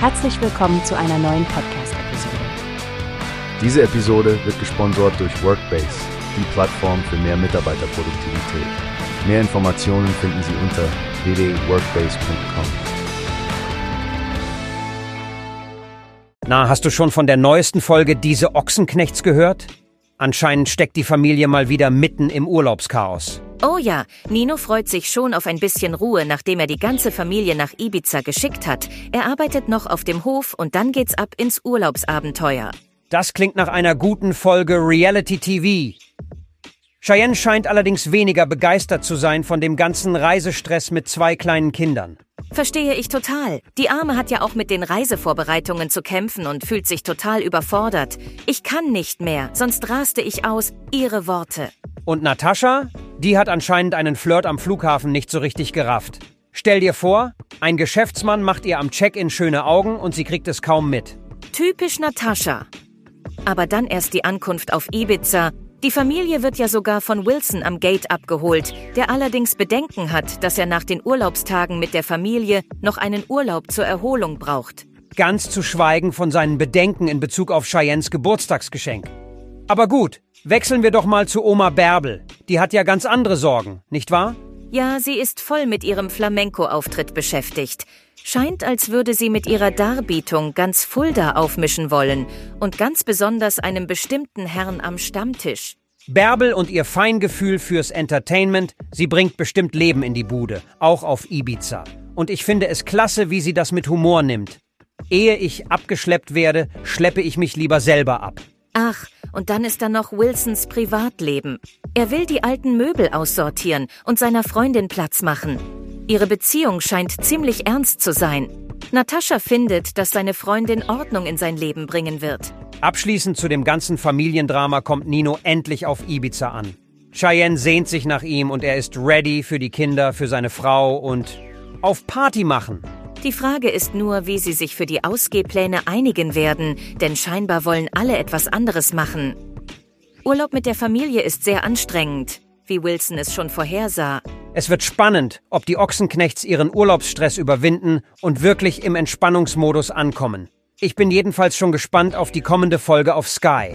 Herzlich willkommen zu einer neuen Podcast-Episode. Diese Episode wird gesponsert durch Workbase, die Plattform für mehr Mitarbeiterproduktivität. Mehr Informationen finden Sie unter www.workbase.com. Na, hast du schon von der neuesten Folge Diese Ochsenknechts gehört? Anscheinend steckt die Familie mal wieder mitten im Urlaubschaos. Oh ja, Nino freut sich schon auf ein bisschen Ruhe, nachdem er die ganze Familie nach Ibiza geschickt hat. Er arbeitet noch auf dem Hof und dann geht's ab ins Urlaubsabenteuer. Das klingt nach einer guten Folge Reality TV. Cheyenne scheint allerdings weniger begeistert zu sein von dem ganzen Reisestress mit zwei kleinen Kindern. Verstehe ich total. Die Arme hat ja auch mit den Reisevorbereitungen zu kämpfen und fühlt sich total überfordert. Ich kann nicht mehr, sonst raste ich aus. Ihre Worte. Und Natascha? Die hat anscheinend einen Flirt am Flughafen nicht so richtig gerafft. Stell dir vor, ein Geschäftsmann macht ihr am Check-in schöne Augen und sie kriegt es kaum mit. Typisch Natascha. Aber dann erst die Ankunft auf Ibiza. Die Familie wird ja sogar von Wilson am Gate abgeholt, der allerdings Bedenken hat, dass er nach den Urlaubstagen mit der Familie noch einen Urlaub zur Erholung braucht. Ganz zu schweigen von seinen Bedenken in Bezug auf Cheyennes Geburtstagsgeschenk. Aber gut, wechseln wir doch mal zu Oma Bärbel. Die hat ja ganz andere Sorgen, nicht wahr? Ja, sie ist voll mit ihrem Flamenco-Auftritt beschäftigt. Scheint, als würde sie mit ihrer Darbietung ganz Fulda aufmischen wollen und ganz besonders einem bestimmten Herrn am Stammtisch. Bärbel und ihr Feingefühl fürs Entertainment, sie bringt bestimmt Leben in die Bude, auch auf Ibiza. Und ich finde es klasse, wie sie das mit Humor nimmt. Ehe ich abgeschleppt werde, schleppe ich mich lieber selber ab. Ach, und dann ist da noch Wilsons Privatleben. Er will die alten Möbel aussortieren und seiner Freundin Platz machen. Ihre Beziehung scheint ziemlich ernst zu sein. Natascha findet, dass seine Freundin Ordnung in sein Leben bringen wird. Abschließend zu dem ganzen Familiendrama kommt Nino endlich auf Ibiza an. Cheyenne sehnt sich nach ihm und er ist ready für die Kinder, für seine Frau und auf Party machen. Die Frage ist nur, wie sie sich für die Ausgehpläne einigen werden, denn scheinbar wollen alle etwas anderes machen. Urlaub mit der Familie ist sehr anstrengend, wie Wilson es schon vorhersah. Es wird spannend, ob die Ochsenknechts ihren Urlaubsstress überwinden und wirklich im Entspannungsmodus ankommen. Ich bin jedenfalls schon gespannt auf die kommende Folge auf Sky.